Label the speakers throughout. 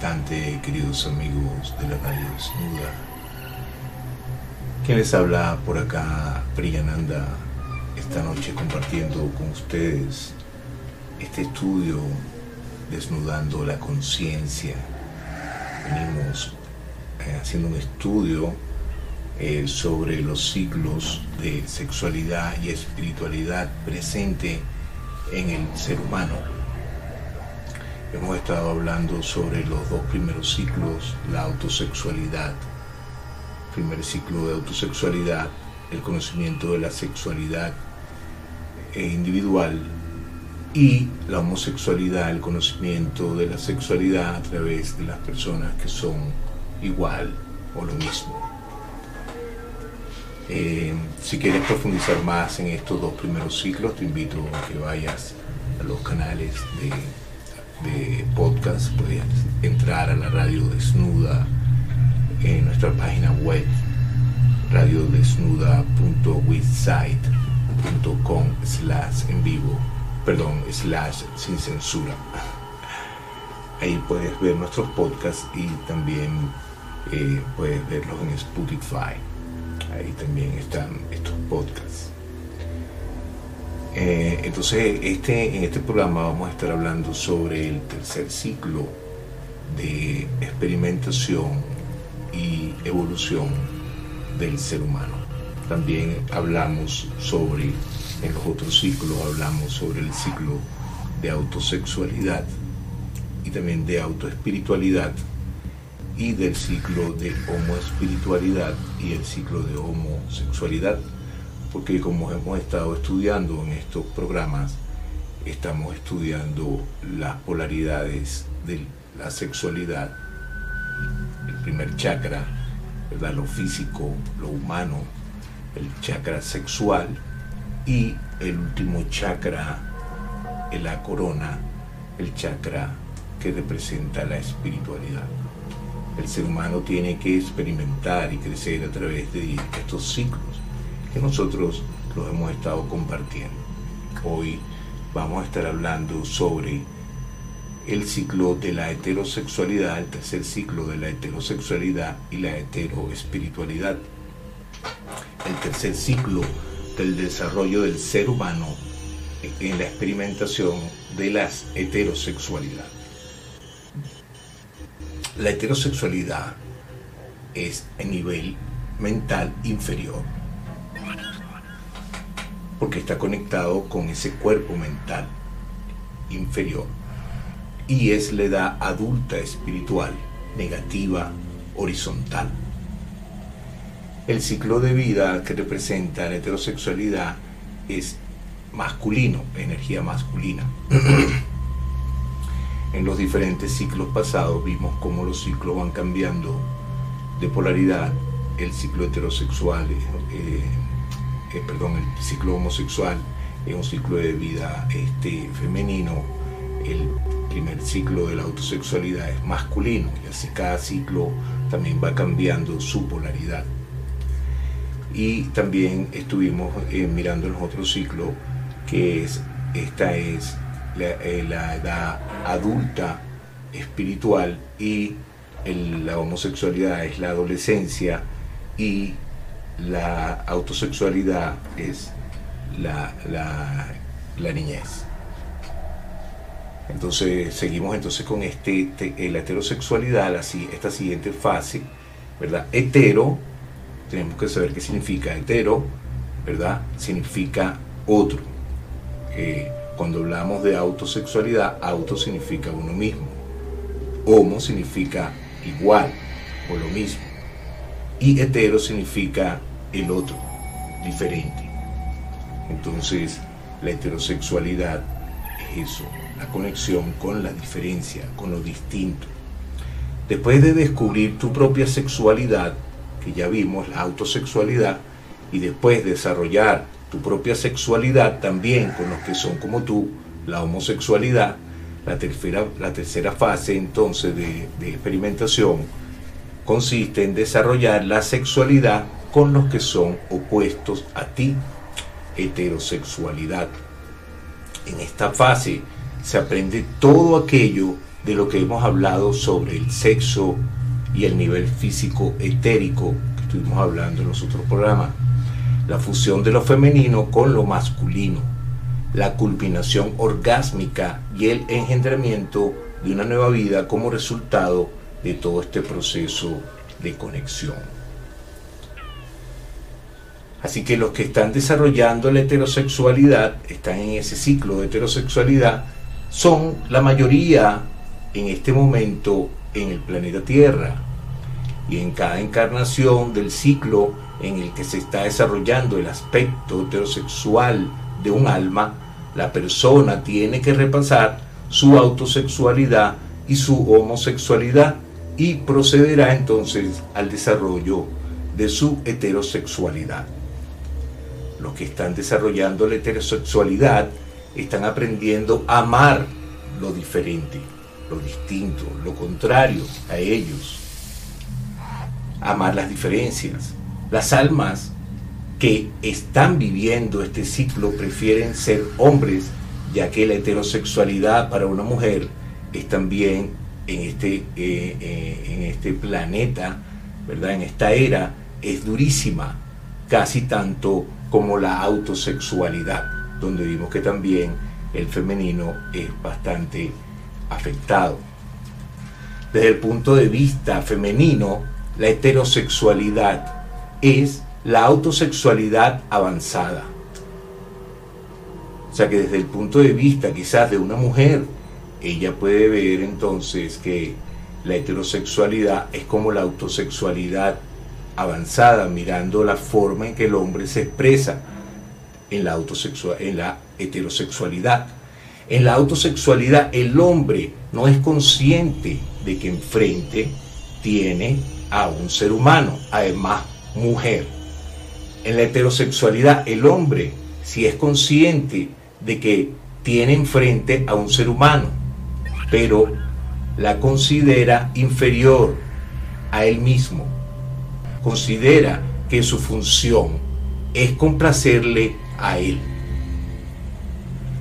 Speaker 1: Queridos amigos de la radio desnuda. Quien les habla por acá, Priyananda, esta noche compartiendo con ustedes este estudio desnudando la conciencia. Venimos eh, haciendo un estudio eh, sobre los ciclos de sexualidad y espiritualidad presente en el ser humano Hemos estado hablando sobre los dos primeros ciclos, la autosexualidad, primer ciclo de autosexualidad, el conocimiento de la sexualidad eh, individual y la homosexualidad, el conocimiento de la sexualidad a través de las personas que son igual o lo mismo. Eh, si quieres profundizar más en estos dos primeros ciclos, te invito a que vayas a los canales de de podcast, puedes entrar a la radio desnuda en nuestra página web radiodesnuda.website.com slash en vivo, perdón, slash sin censura. Ahí puedes ver nuestros podcasts y también eh, puedes verlos en Spotify. Ahí también están estos podcasts. Eh, entonces, este, en este programa vamos a estar hablando sobre el tercer ciclo de experimentación y evolución del ser humano. También hablamos sobre, en los otros ciclos, hablamos sobre el ciclo de autosexualidad y también de autoespiritualidad y del ciclo de homoespiritualidad y el ciclo de homosexualidad porque como hemos estado estudiando en estos programas, estamos estudiando las polaridades de la sexualidad, el primer chakra, ¿verdad? lo físico, lo humano, el chakra sexual y el último chakra, la corona, el chakra que representa la espiritualidad. El ser humano tiene que experimentar y crecer a través de estos ciclos que nosotros los hemos estado compartiendo. Hoy vamos a estar hablando sobre el ciclo de la heterosexualidad, el tercer ciclo de la heterosexualidad y la heteroespiritualidad. El tercer ciclo del desarrollo del ser humano en la experimentación de la heterosexualidad. La heterosexualidad es a nivel mental inferior porque está conectado con ese cuerpo mental inferior y es la edad adulta espiritual, negativa, horizontal. El ciclo de vida que representa la heterosexualidad es masculino, energía masculina. en los diferentes ciclos pasados vimos cómo los ciclos van cambiando de polaridad. El ciclo heterosexual eh, eh, perdón, el ciclo homosexual es un ciclo de vida este, femenino, el primer ciclo de la autosexualidad es masculino y así cada ciclo también va cambiando su polaridad. Y también estuvimos eh, mirando los otros ciclos, que es, esta es la, eh, edad adulta espiritual y la homosexualidad es la adolescencia y la autosexualidad es la, niñez. Entonces seguimos entonces con este, la heterosexualidad, esta siguiente fase, ¿verdad? Hetero, tenemos que saber qué significa hetero, ¿verdad? Significa otro. Eh, cuando hablamos de autosexualidad, auto significa uno mismo. Homo significa igual o lo mismo. Y hetero significa el otro, diferente. Entonces, la heterosexualidad es eso, la conexión con la diferencia, con lo distinto. Después de descubrir tu propia sexualidad, que ya vimos, la autosexualidad, y después desarrollar tu propia sexualidad también con los que son como tú, la homosexualidad, la tercera, la tercera fase entonces de, de experimentación consiste en desarrollar la sexualidad con los que son opuestos a ti, heterosexualidad. En esta fase se aprende todo aquello de lo que hemos hablado sobre el sexo y el nivel físico etérico que estuvimos hablando en los otros programas. La fusión de lo femenino con lo masculino, la culminación orgásmica y el engendramiento de una nueva vida como resultado de todo este proceso de conexión. Así que los que están desarrollando la heterosexualidad, están en ese ciclo de heterosexualidad, son la mayoría en este momento en el planeta Tierra. Y en cada encarnación del ciclo en el que se está desarrollando el aspecto heterosexual de un alma, la persona tiene que repasar su autosexualidad y su homosexualidad y procederá entonces al desarrollo de su heterosexualidad. Los que están desarrollando la heterosexualidad están aprendiendo a amar lo diferente, lo distinto, lo contrario a ellos. Amar las diferencias. Las almas que están viviendo este ciclo prefieren ser hombres, ya que la heterosexualidad para una mujer es también en este, eh, eh, en este planeta, ¿verdad? En esta era, es durísima, casi tanto como la autosexualidad, donde vimos que también el femenino es bastante afectado. Desde el punto de vista femenino, la heterosexualidad es la autosexualidad avanzada. O sea que desde el punto de vista quizás de una mujer, ella puede ver entonces que la heterosexualidad es como la autosexualidad avanzada, mirando la forma en que el hombre se expresa en la, en la heterosexualidad. En la autosexualidad el hombre no es consciente de que enfrente tiene a un ser humano, además mujer. En la heterosexualidad el hombre si es consciente de que tiene enfrente a un ser humano, pero la considera inferior a él mismo. Considera que su función es complacerle a él.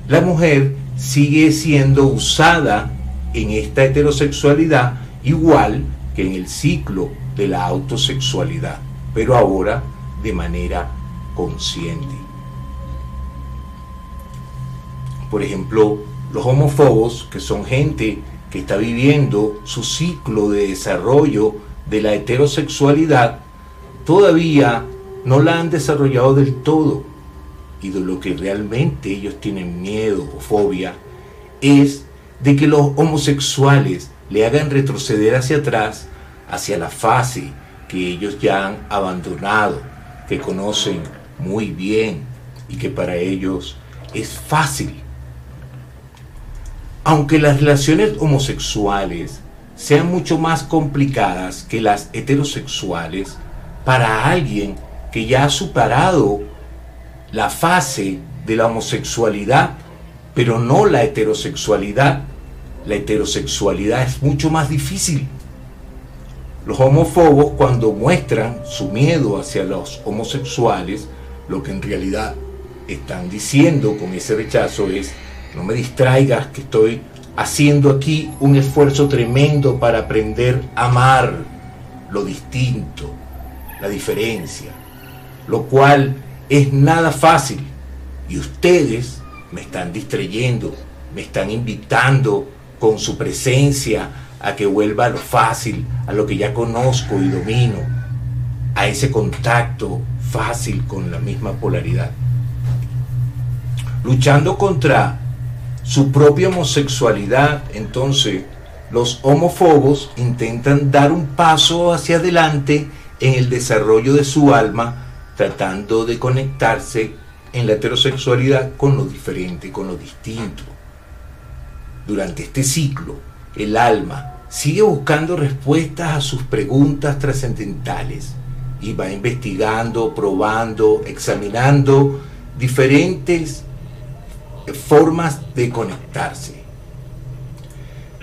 Speaker 1: La mujer sigue siendo usada en esta heterosexualidad igual que en el ciclo de la autosexualidad, pero ahora de manera consciente. Por ejemplo, los homófobos, que son gente que está viviendo su ciclo de desarrollo de la heterosexualidad, todavía no la han desarrollado del todo. Y de lo que realmente ellos tienen miedo o fobia es de que los homosexuales le hagan retroceder hacia atrás, hacia la fase que ellos ya han abandonado, que conocen muy bien y que para ellos es fácil. Aunque las relaciones homosexuales sean mucho más complicadas que las heterosexuales, para alguien que ya ha superado la fase de la homosexualidad, pero no la heterosexualidad. La heterosexualidad es mucho más difícil. Los homófobos cuando muestran su miedo hacia los homosexuales, lo que en realidad están diciendo con ese rechazo es, no me distraigas que estoy haciendo aquí un esfuerzo tremendo para aprender a amar lo distinto, la diferencia, lo cual es nada fácil. Y ustedes me están distrayendo, me están invitando con su presencia a que vuelva a lo fácil, a lo que ya conozco y domino, a ese contacto fácil con la misma polaridad. Luchando contra su propia homosexualidad, entonces los homófobos intentan dar un paso hacia adelante en el desarrollo de su alma, tratando de conectarse en la heterosexualidad con lo diferente, con lo distinto. Durante este ciclo, el alma sigue buscando respuestas a sus preguntas trascendentales y va investigando, probando, examinando diferentes formas de conectarse.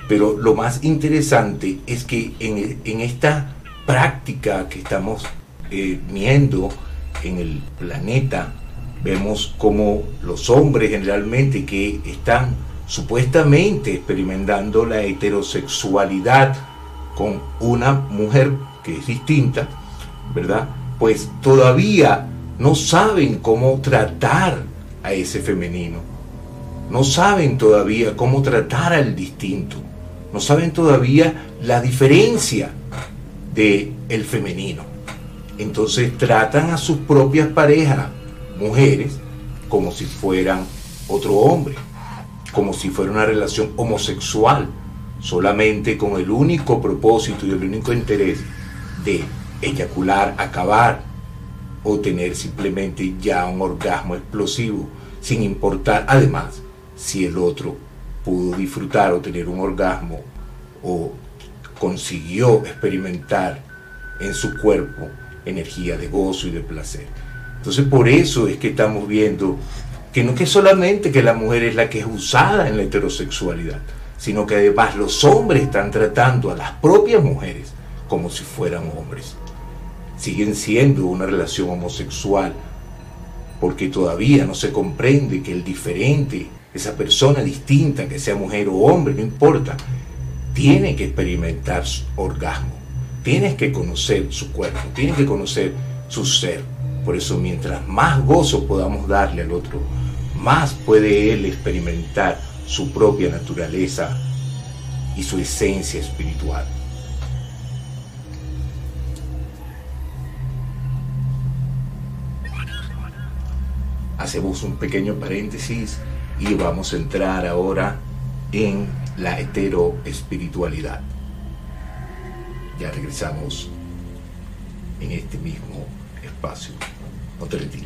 Speaker 1: Pero lo más interesante es que en, esta práctica que estamos eh, viendo en el planeta, vemos como los hombres generalmente que están supuestamente experimentando la heterosexualidad con una mujer que es distinta, ¿verdad? Pues todavía no saben cómo tratar a ese femenino. No saben todavía cómo tratar al distinto. No saben todavía la diferencia de el femenino. Entonces tratan a sus propias parejas, mujeres, como si fueran otro hombre, como si fuera una relación homosexual, solamente con el único propósito y el único interés de eyacular, acabar o tener simplemente ya un orgasmo explosivo, sin importar además si el otro pudo disfrutar o tener un orgasmo o consiguió experimentar en su cuerpo energía de gozo y de placer. Entonces por eso es que estamos viendo que no que solamente que la mujer es la que es usada en la heterosexualidad, sino que además los hombres están tratando a las propias mujeres como si fueran hombres. Siguen siendo una relación homosexual porque todavía no se comprende que el diferente, esa persona distinta, que sea mujer o hombre, no importa, tiene que experimentar orgasmo, tienes que conocer su cuerpo, tienes que conocer su ser. Por eso mientras más gozo podamos darle al otro, más puede él experimentar su propia naturaleza y su esencia espiritual. Hacemos un pequeño paréntesis y vamos a entrar ahora en la heteroespiritualidad. Ya regresamos en este mismo espacio. No te.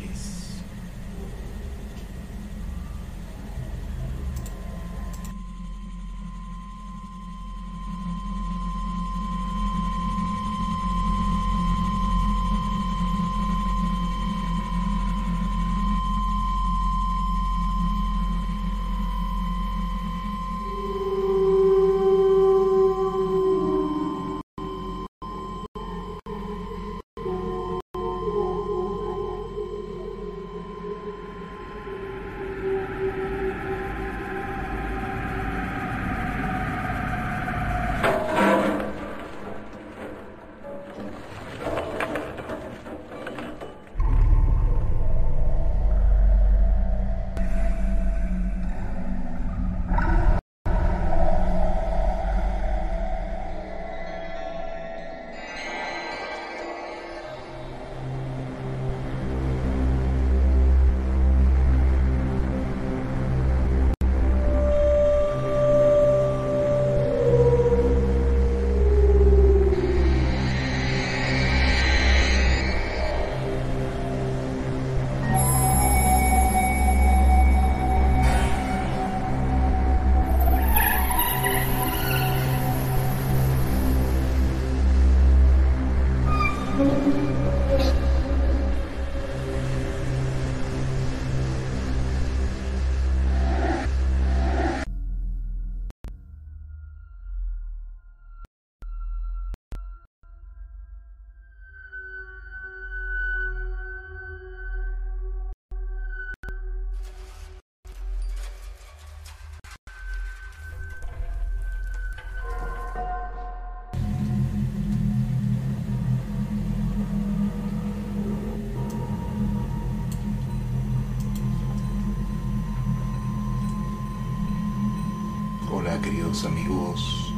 Speaker 1: Amigos,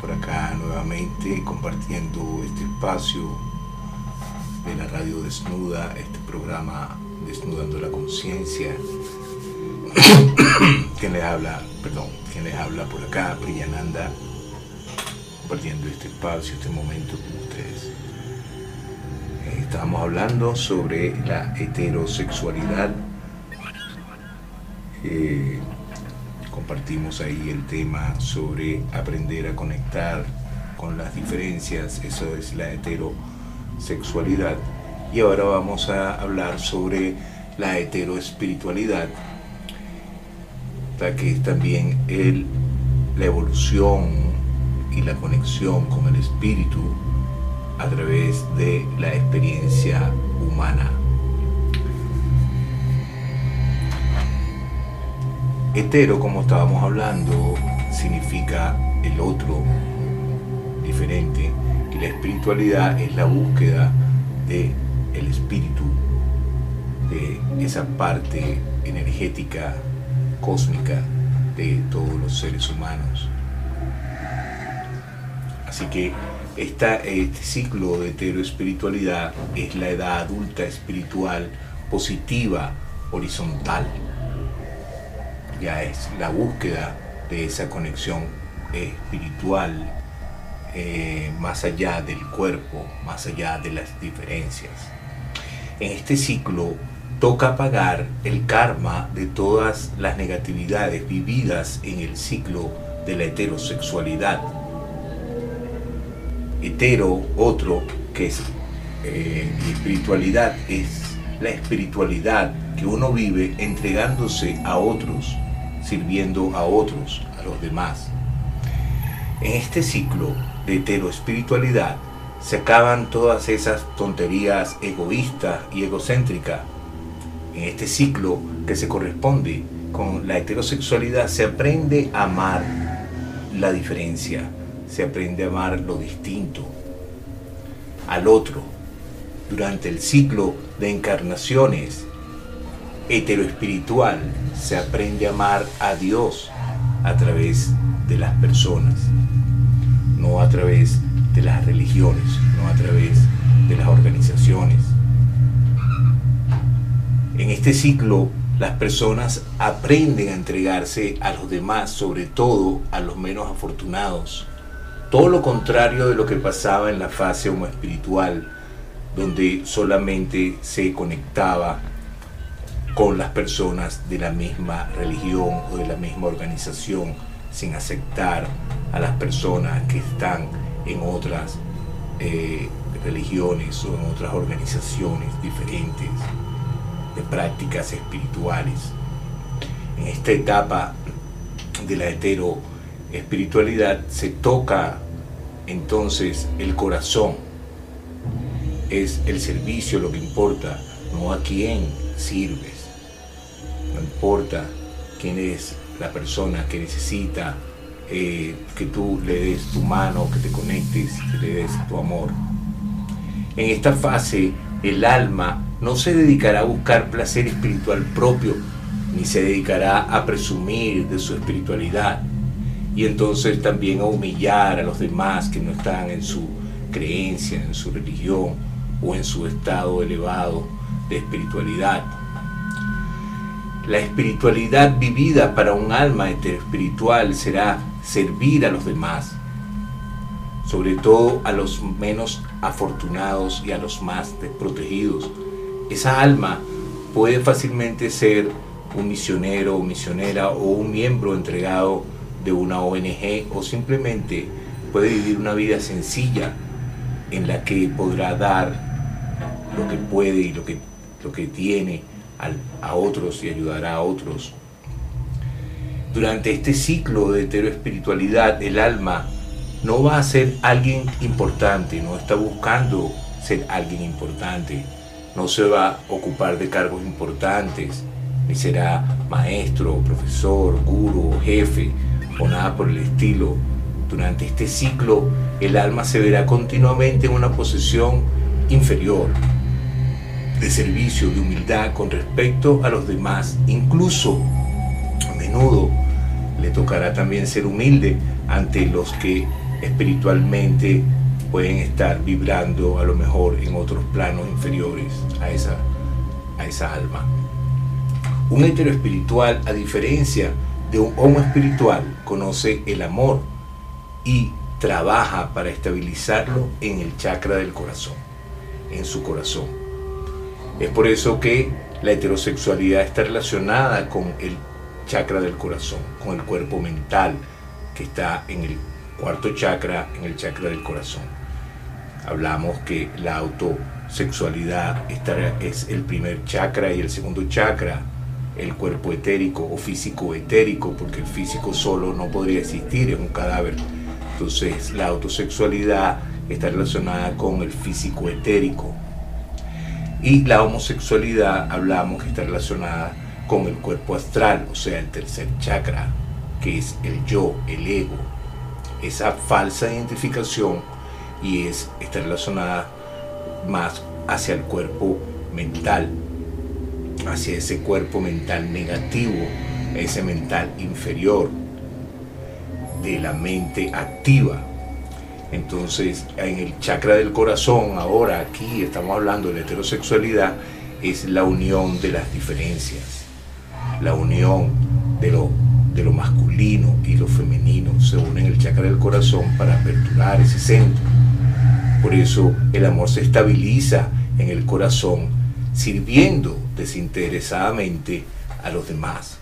Speaker 1: por acá nuevamente compartiendo este espacio de la radio desnuda, este programa Desnudando la Conciencia. quien les habla, perdón, quien les habla por acá, Priyananda, compartiendo este espacio, este momento con ustedes. Eh, estamos hablando sobre la heterosexualidad. Eh, compartimos ahí el tema sobre aprender a conectar con las diferencias, eso es la heterosexualidad. Y ahora vamos a hablar sobre la heteroespiritualidad, que es también el, la evolución y la conexión con el espíritu a través de la experiencia humana. Hetero, como estábamos hablando, significa el otro, diferente, y la espiritualidad es la búsqueda de el espíritu, de esa parte energética, cósmica de todos los seres humanos. Así que este ciclo de heteroespiritualidad es la edad adulta espiritual positiva, horizontal. Ya es la búsqueda de esa conexión espiritual eh, más allá del cuerpo, más allá de las diferencias. En este ciclo toca pagar el karma de todas las negatividades vividas en el ciclo de la heterosexualidad. Hetero, otro, que es eh, espiritualidad, es la espiritualidad que uno vive entregándose a otros, sirviendo a otros, a los demás. En este ciclo de heteroespiritualidad se acaban todas esas tonterías egoístas y egocéntricas en este ciclo que se corresponde con la heterosexualidad, se aprende a amar la diferencia, se aprende a amar lo distinto, al otro. Durante el ciclo de encarnaciones heteroespiritual se aprende a amar a Dios a través de las personas, no a través de las religiones, no a través de las organizaciones en este ciclo, las personas aprenden a entregarse a los demás, sobre todo a los menos afortunados. Todo lo contrario de lo que pasaba en la fase homoespiritual, donde solamente se conectaba con las personas de la misma religión o de la misma organización, sin aceptar a las personas que están en otras eh, religiones o en otras organizaciones diferentes de prácticas espirituales. En esta etapa de la hetero espiritualidad se toca entonces el corazón. Es el servicio lo que importa, no a quién sirves. No importa quién es la persona que necesita eh, que tú le des tu mano, que te conectes, que le des tu amor. En esta fase el alma no se dedicará a buscar placer espiritual propio, ni se dedicará a presumir de su espiritualidad, y entonces también a humillar a los demás que no están en su creencia, en su religión o en su estado elevado de espiritualidad. La espiritualidad vivida para un alma espiritual será servir a los demás, sobre todo a los menos afortunados y a los más desprotegidos, esa alma puede fácilmente ser un misionero o misionera o un miembro entregado de una ONG o simplemente puede vivir una vida sencilla en la que podrá dar lo que puede y lo que, lo que tiene a otros y ayudará a otros. Durante este ciclo de heteroespiritualidad, el alma no va a ser alguien importante, no está buscando ser alguien importante no se va a ocupar de cargos importantes, ni será maestro, profesor, guru, jefe o nada por el estilo. Durante este ciclo, el alma se verá continuamente en una posición inferior, de servicio, de humildad con respecto a los demás. Incluso, a menudo, le tocará también ser humilde ante los que espiritualmente pueden estar vibrando a lo mejor en otros planos inferiores a esa, a alma. Un hetero espiritual, a diferencia de un homo espiritual, conoce el amor y trabaja para estabilizarlo en el chakra del corazón, en su corazón. Es por eso que la heterosexualidad está relacionada con el chakra del corazón, con el cuerpo mental que está en el cuarto chakra, en el chakra del corazón hablamos que la autosexualidad es el primer chakra y el segundo chakra, el cuerpo etérico o físico etérico, porque el físico solo no podría existir, es un cadáver. Entonces la autosexualidad está relacionada con el físico etérico. Y la homosexualidad hablamos que está relacionada con el cuerpo astral, o sea, el tercer chakra, que es el yo, el ego. Esa falsa identificación y es, está relacionada más hacia el cuerpo mental, hacia ese cuerpo mental negativo, ese mental inferior de la mente activa. Entonces, en el chakra del corazón, ahora aquí estamos hablando de la heterosexualidad, es la unión de las diferencias, la unión de lo, de lo masculino y lo femenino se unen en el chakra del corazón para aperturar ese centro. Por eso el amor se estabiliza en el corazón sirviendo desinteresadamente a los demás.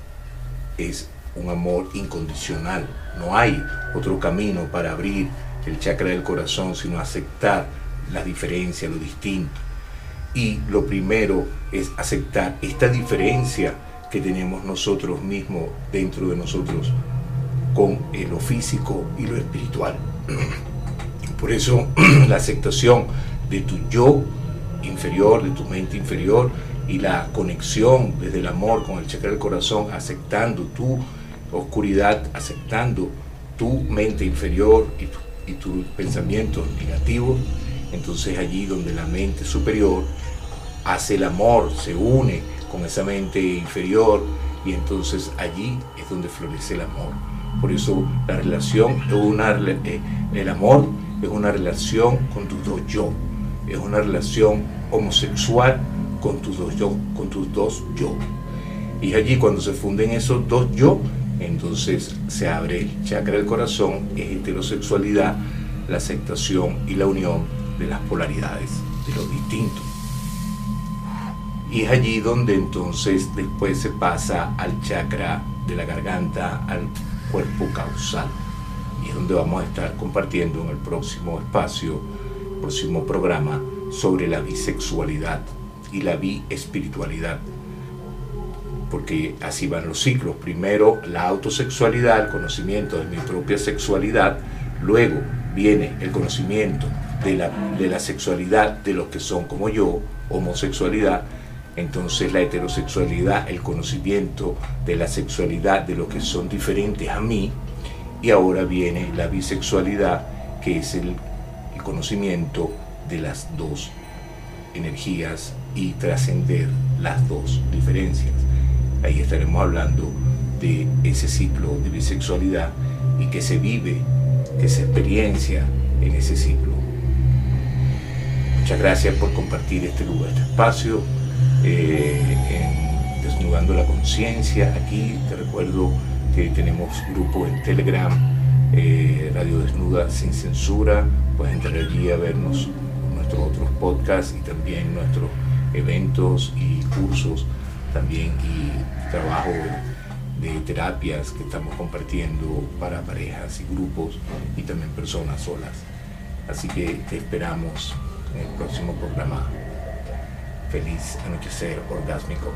Speaker 1: Es un amor incondicional. No hay otro camino para abrir el chakra del corazón sino aceptar la diferencia, lo distinto. Y lo primero es aceptar esta diferencia que tenemos nosotros mismos dentro de nosotros con lo físico y lo espiritual. Por eso la aceptación de tu yo inferior, de tu mente inferior y la conexión desde el amor con el chakra del corazón, aceptando tu oscuridad, aceptando tu mente inferior y, y tus pensamientos negativos, entonces allí donde la mente superior hace el amor, se une con esa mente inferior y entonces allí es donde florece el amor. Por eso la relación es una, eh, el amor es una relación con tus dos yo, es una relación homosexual con tus dos yo, con tus dos yo. Y allí cuando se funden esos dos yo, entonces se abre el chakra del corazón, es heterosexualidad, la aceptación y la unión de las polaridades, de lo distinto. Y es allí donde entonces después se pasa al chakra de la garganta, al cuerpo causal. Y es donde vamos a estar compartiendo en el próximo espacio, próximo programa, sobre la bisexualidad y la biespiritualidad. Porque así van los ciclos. Primero la autosexualidad, el conocimiento de mi propia sexualidad. Luego viene el conocimiento de la, de la sexualidad de los que son como yo, homosexualidad entonces la heterosexualidad, el conocimiento de la sexualidad de los que son diferentes a mí, y ahora viene la bisexualidad, que es el, conocimiento de las dos energías y trascender las dos diferencias. Ahí estaremos hablando de ese ciclo de bisexualidad y que se vive, que se experiencia en ese ciclo. Muchas gracias por compartir este lugar, este espacio eh, Desnudando la Conciencia. Aquí te recuerdo que tenemos grupo en Telegram, eh, Radio Desnuda sin censura. Puedes entrar allí a vernos nuestros otros podcasts y también nuestros eventos y cursos también y trabajo de terapias que estamos compartiendo para parejas y grupos y también personas solas. Así que te esperamos en el próximo programa. Feliz anochecer orgásmico.